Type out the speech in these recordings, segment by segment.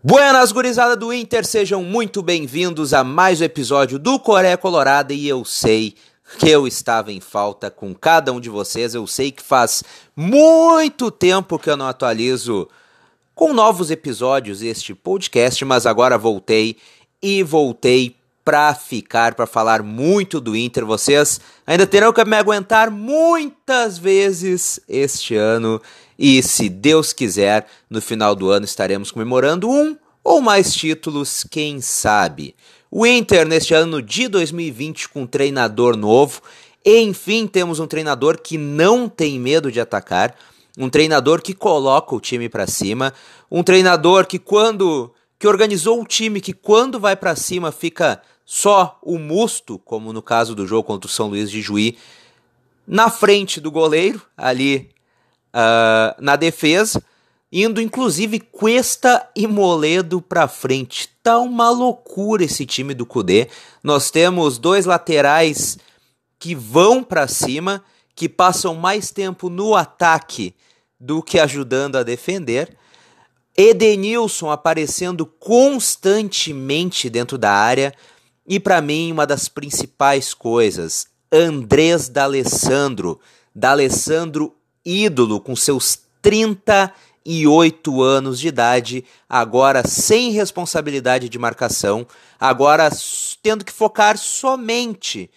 Buenas gurizada do Inter, sejam muito bem-vindos a mais um episódio do Coreia Colorada e eu sei que eu estava em falta com cada um de vocês, eu sei que faz muito tempo que eu não atualizo com novos episódios este podcast, mas agora voltei e voltei para ficar, para falar muito do Inter. Vocês ainda terão que me aguentar muitas vezes este ano e se Deus quiser, no final do ano estaremos comemorando um ou mais títulos, quem sabe. O Inter neste ano de 2020 com um treinador novo. Enfim, temos um treinador que não tem medo de atacar, um treinador que coloca o time para cima, um treinador que quando que organizou o time que quando vai para cima fica só o musto, como no caso do jogo contra o São Luís de Juí, na frente do goleiro, ali uh, na defesa, indo inclusive Cuesta e Moledo para frente. Tá uma loucura esse time do Cudê. Nós temos dois laterais que vão para cima, que passam mais tempo no ataque do que ajudando a defender. Edenilson aparecendo constantemente dentro da área. E para mim, uma das principais coisas, Andrés D'Alessandro. D'Alessandro ídolo com seus 38 anos de idade, agora sem responsabilidade de marcação, agora tendo que focar somente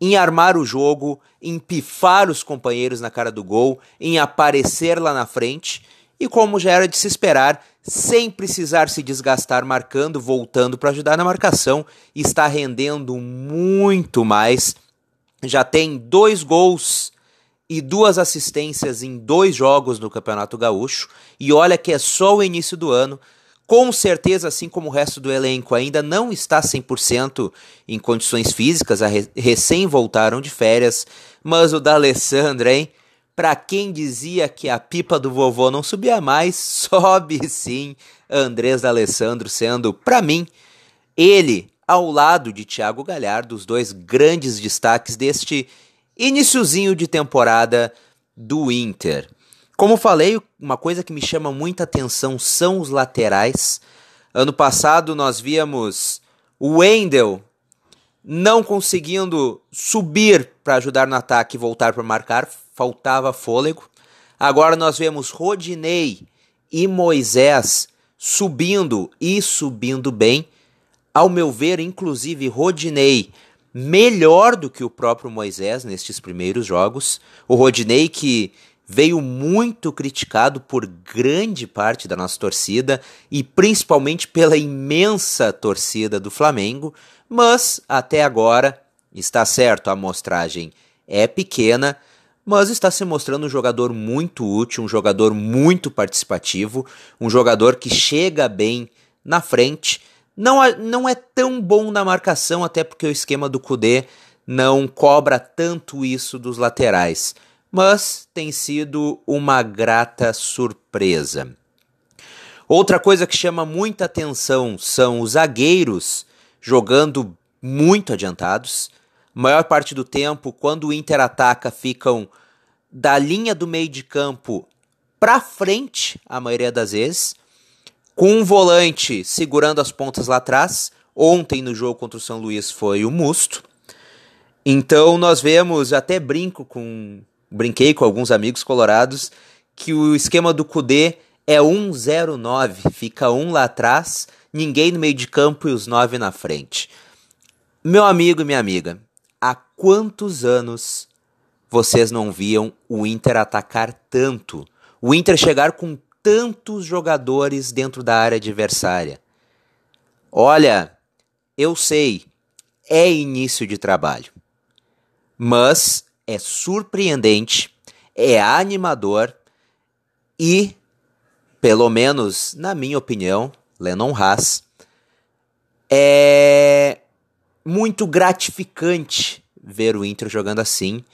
em armar o jogo, em pifar os companheiros na cara do gol, em aparecer lá na frente e, como já era de se esperar, sem precisar se desgastar marcando, voltando para ajudar na marcação, está rendendo muito mais. Já tem dois gols e duas assistências em dois jogos no Campeonato Gaúcho. E olha que é só o início do ano. Com certeza, assim como o resto do elenco ainda não está 100% em condições físicas, recém voltaram de férias, mas o da Alessandra, hein? Para quem dizia que a pipa do vovô não subia mais, sobe sim. Andrés D'Alessandro sendo, para mim, ele ao lado de Thiago Galhardo, os dois grandes destaques deste iniciozinho de temporada do Inter. Como falei, uma coisa que me chama muita atenção são os laterais. Ano passado nós víamos o Wendel não conseguindo subir para ajudar no ataque e voltar para marcar, faltava fôlego. Agora nós vemos Rodinei e Moisés subindo e subindo bem. Ao meu ver, inclusive Rodinei melhor do que o próprio Moisés nestes primeiros jogos. O Rodinei que veio muito criticado por grande parte da nossa torcida e principalmente pela imensa torcida do Flamengo, mas até agora está certo, a amostragem é pequena, mas está se mostrando um jogador muito útil, um jogador muito participativo, um jogador que chega bem na frente não, não é tão bom na marcação, até porque o esquema do Kudê não cobra tanto isso dos laterais, mas tem sido uma grata surpresa. Outra coisa que chama muita atenção são os zagueiros jogando muito adiantados. Maior parte do tempo, quando o Inter ataca, ficam da linha do meio de campo para frente, a maioria das vezes com um volante segurando as pontas lá atrás. Ontem no jogo contra o São Luís foi o Musto. Então nós vemos, até brinco com, brinquei com alguns amigos colorados que o esquema do Cudê é 1-0-9, fica um lá atrás, ninguém no meio de campo e os nove na frente. Meu amigo e minha amiga, há quantos anos vocês não viam o Inter atacar tanto? O Inter chegar com tantos jogadores dentro da área adversária. Olha, eu sei, é início de trabalho, mas é surpreendente, é animador e, pelo menos na minha opinião, Lennon Haas, é muito gratificante ver o Inter jogando assim.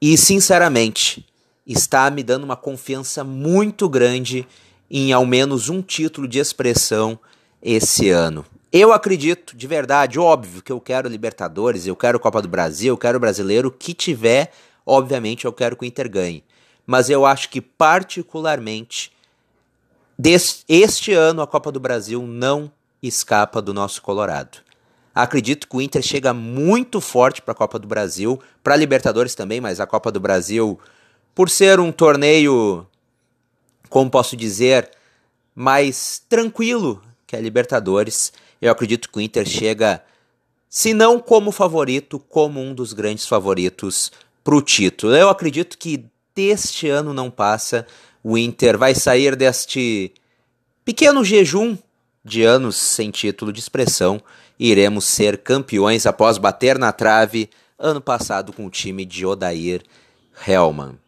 E, sinceramente, está me dando uma confiança muito grande em ao menos um título de expressão esse ano. Eu acredito, de verdade, óbvio que eu quero Libertadores, eu quero Copa do Brasil, eu quero brasileiro, que tiver, obviamente eu quero que o Inter ganhe. Mas eu acho que particularmente este ano a Copa do Brasil não escapa do nosso Colorado. Acredito que o Inter chega muito forte para a Copa do Brasil, para a Libertadores também, mas a Copa do Brasil, por ser um torneio, como posso dizer, mais tranquilo que a Libertadores, eu acredito que o Inter chega, se não como favorito, como um dos grandes favoritos para o título. Eu acredito que deste ano não passa, o Inter vai sair deste pequeno jejum de anos sem título de expressão e iremos ser campeões após bater na trave ano passado com o time de Odair Helman.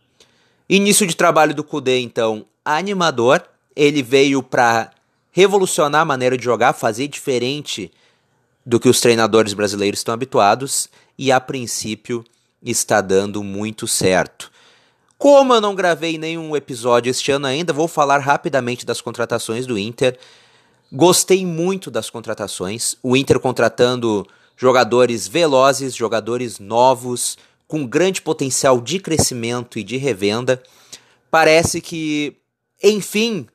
Início de trabalho do Kudê, então, animador. Ele veio para revolucionar a maneira de jogar, fazer diferente do que os treinadores brasileiros estão habituados e, a princípio, está dando muito certo. Como eu não gravei nenhum episódio este ano ainda, vou falar rapidamente das contratações do Inter. Gostei muito das contratações. O Inter contratando jogadores velozes, jogadores novos, com grande potencial de crescimento e de revenda. Parece que, enfim,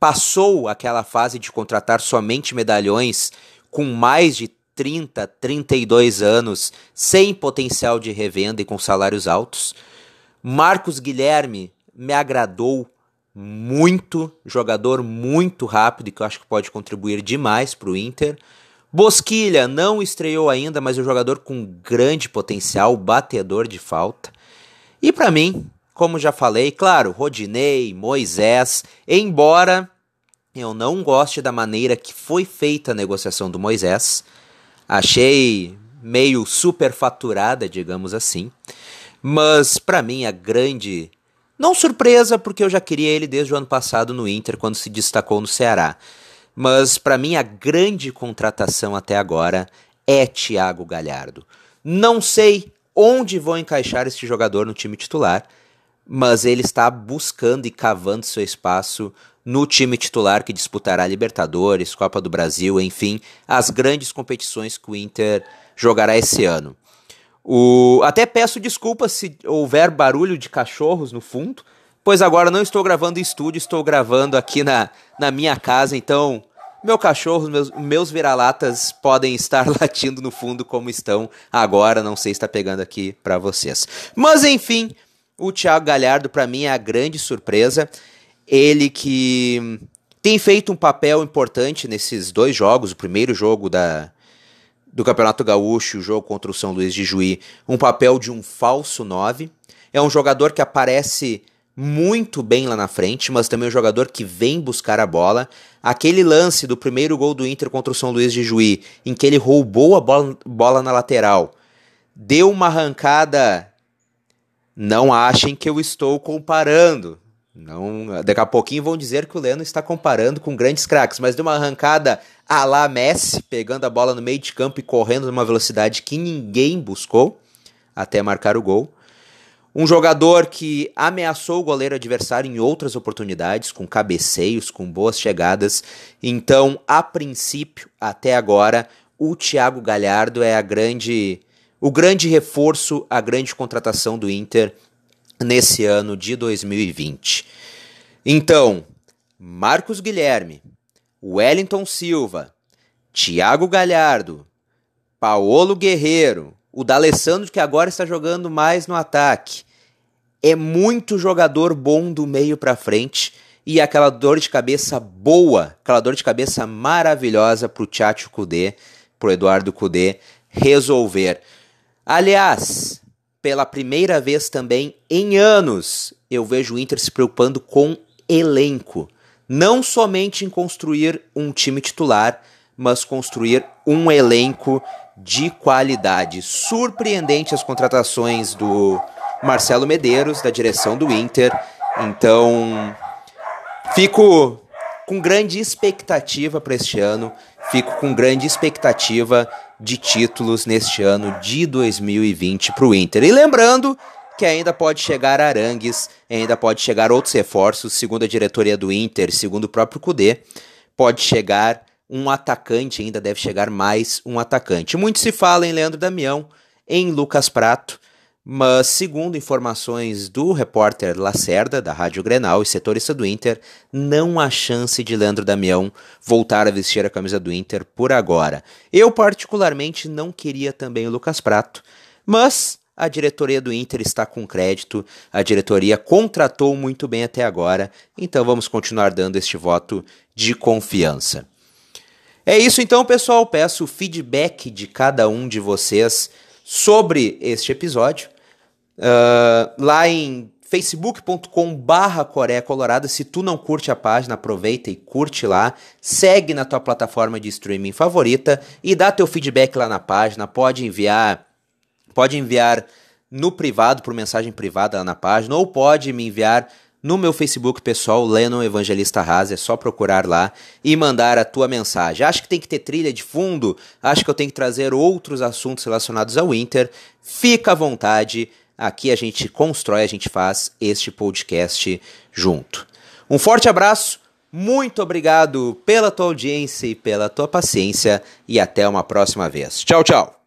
passou aquela fase de contratar somente medalhões com mais de 30, 32 anos, sem potencial de revenda e com salários altos. Marcos Guilherme me agradou muito, jogador muito rápido e que eu acho que pode contribuir demais para o Inter. Bosquilha não estreou ainda, mas é um jogador com grande potencial, batedor de falta. E para mim, como já falei, claro, Rodinei, Moisés, embora eu não goste da maneira que foi feita a negociação do Moisés, achei meio superfaturada, digamos assim. Mas para mim a grande não surpresa, porque eu já queria ele desde o ano passado no Inter quando se destacou no Ceará. Mas para mim a grande contratação até agora é Thiago Galhardo. Não sei onde vou encaixar este jogador no time titular, mas ele está buscando e cavando seu espaço no time titular que disputará Libertadores, Copa do Brasil, enfim, as grandes competições que o Inter jogará esse ano. O... Até peço desculpas se houver barulho de cachorros no fundo, pois agora não estou gravando em estúdio, estou gravando aqui na, na minha casa, então meu cachorro, meus, meus vira-latas podem estar latindo no fundo como estão agora, não sei se está pegando aqui para vocês. Mas enfim, o Thiago Galhardo para mim é a grande surpresa, ele que tem feito um papel importante nesses dois jogos, o primeiro jogo da do Campeonato Gaúcho, o jogo contra o São Luís de Juí, um papel de um falso 9. É um jogador que aparece muito bem lá na frente, mas também um jogador que vem buscar a bola. Aquele lance do primeiro gol do Inter contra o São Luís de Juí, em que ele roubou a bola, bola na lateral, deu uma arrancada. Não achem que eu estou comparando. Não, daqui a pouquinho vão dizer que o Leno está comparando com grandes craques, mas deu uma arrancada a lá Messi, pegando a bola no meio de campo e correndo numa velocidade que ninguém buscou até marcar o gol. Um jogador que ameaçou o goleiro adversário em outras oportunidades, com cabeceios, com boas chegadas. Então, a princípio, até agora, o Thiago Galhardo é a grande, o grande reforço, a grande contratação do Inter nesse ano de 2020. Então, Marcos Guilherme, Wellington Silva, Thiago Galhardo, Paolo Guerreiro, o D'Alessandro que agora está jogando mais no ataque. É muito jogador bom do meio para frente e aquela dor de cabeça boa, aquela dor de cabeça maravilhosa pro Tchatcho Kudê, pro Eduardo Kudê resolver. Aliás, pela primeira vez também em anos, eu vejo o Inter se preocupando com elenco. Não somente em construir um time titular, mas construir um elenco de qualidade. Surpreendente as contratações do Marcelo Medeiros, da direção do Inter. Então, fico com grande expectativa para este ano. Fico com grande expectativa de títulos neste ano de 2020 para o Inter. E lembrando que ainda pode chegar Arangues, ainda pode chegar outros reforços, segundo a diretoria do Inter, segundo o próprio Cudê, pode chegar um atacante, ainda deve chegar mais um atacante. Muito se fala em Leandro Damião, em Lucas Prato, Mas, segundo informações do repórter Lacerda, da Rádio Grenal e setorista do Inter, não há chance de Leandro Damião voltar a vestir a camisa do Inter por agora. Eu, particularmente, não queria também o Lucas Prato, mas a diretoria do Inter está com crédito, a diretoria contratou muito bem até agora, então vamos continuar dando este voto de confiança. É isso então, pessoal. Peço feedback de cada um de vocês sobre este episódio. Uh, lá em facebook.com barra Coreia Colorada. Se tu não curte a página, aproveita e curte lá. Segue na tua plataforma de streaming favorita e dá teu feedback lá na página. Pode enviar, pode enviar no privado, por mensagem privada lá na página, ou pode me enviar no meu Facebook pessoal, Lennon Evangelista Haas, é só procurar lá e mandar a tua mensagem. Acho que tem que ter trilha de fundo, acho que eu tenho que trazer outros assuntos relacionados ao Inter. Fica à vontade, aqui a gente constrói, a gente faz este podcast junto. Um forte abraço, muito obrigado pela tua audiência e pela tua paciência e até uma próxima vez. Tchau, tchau!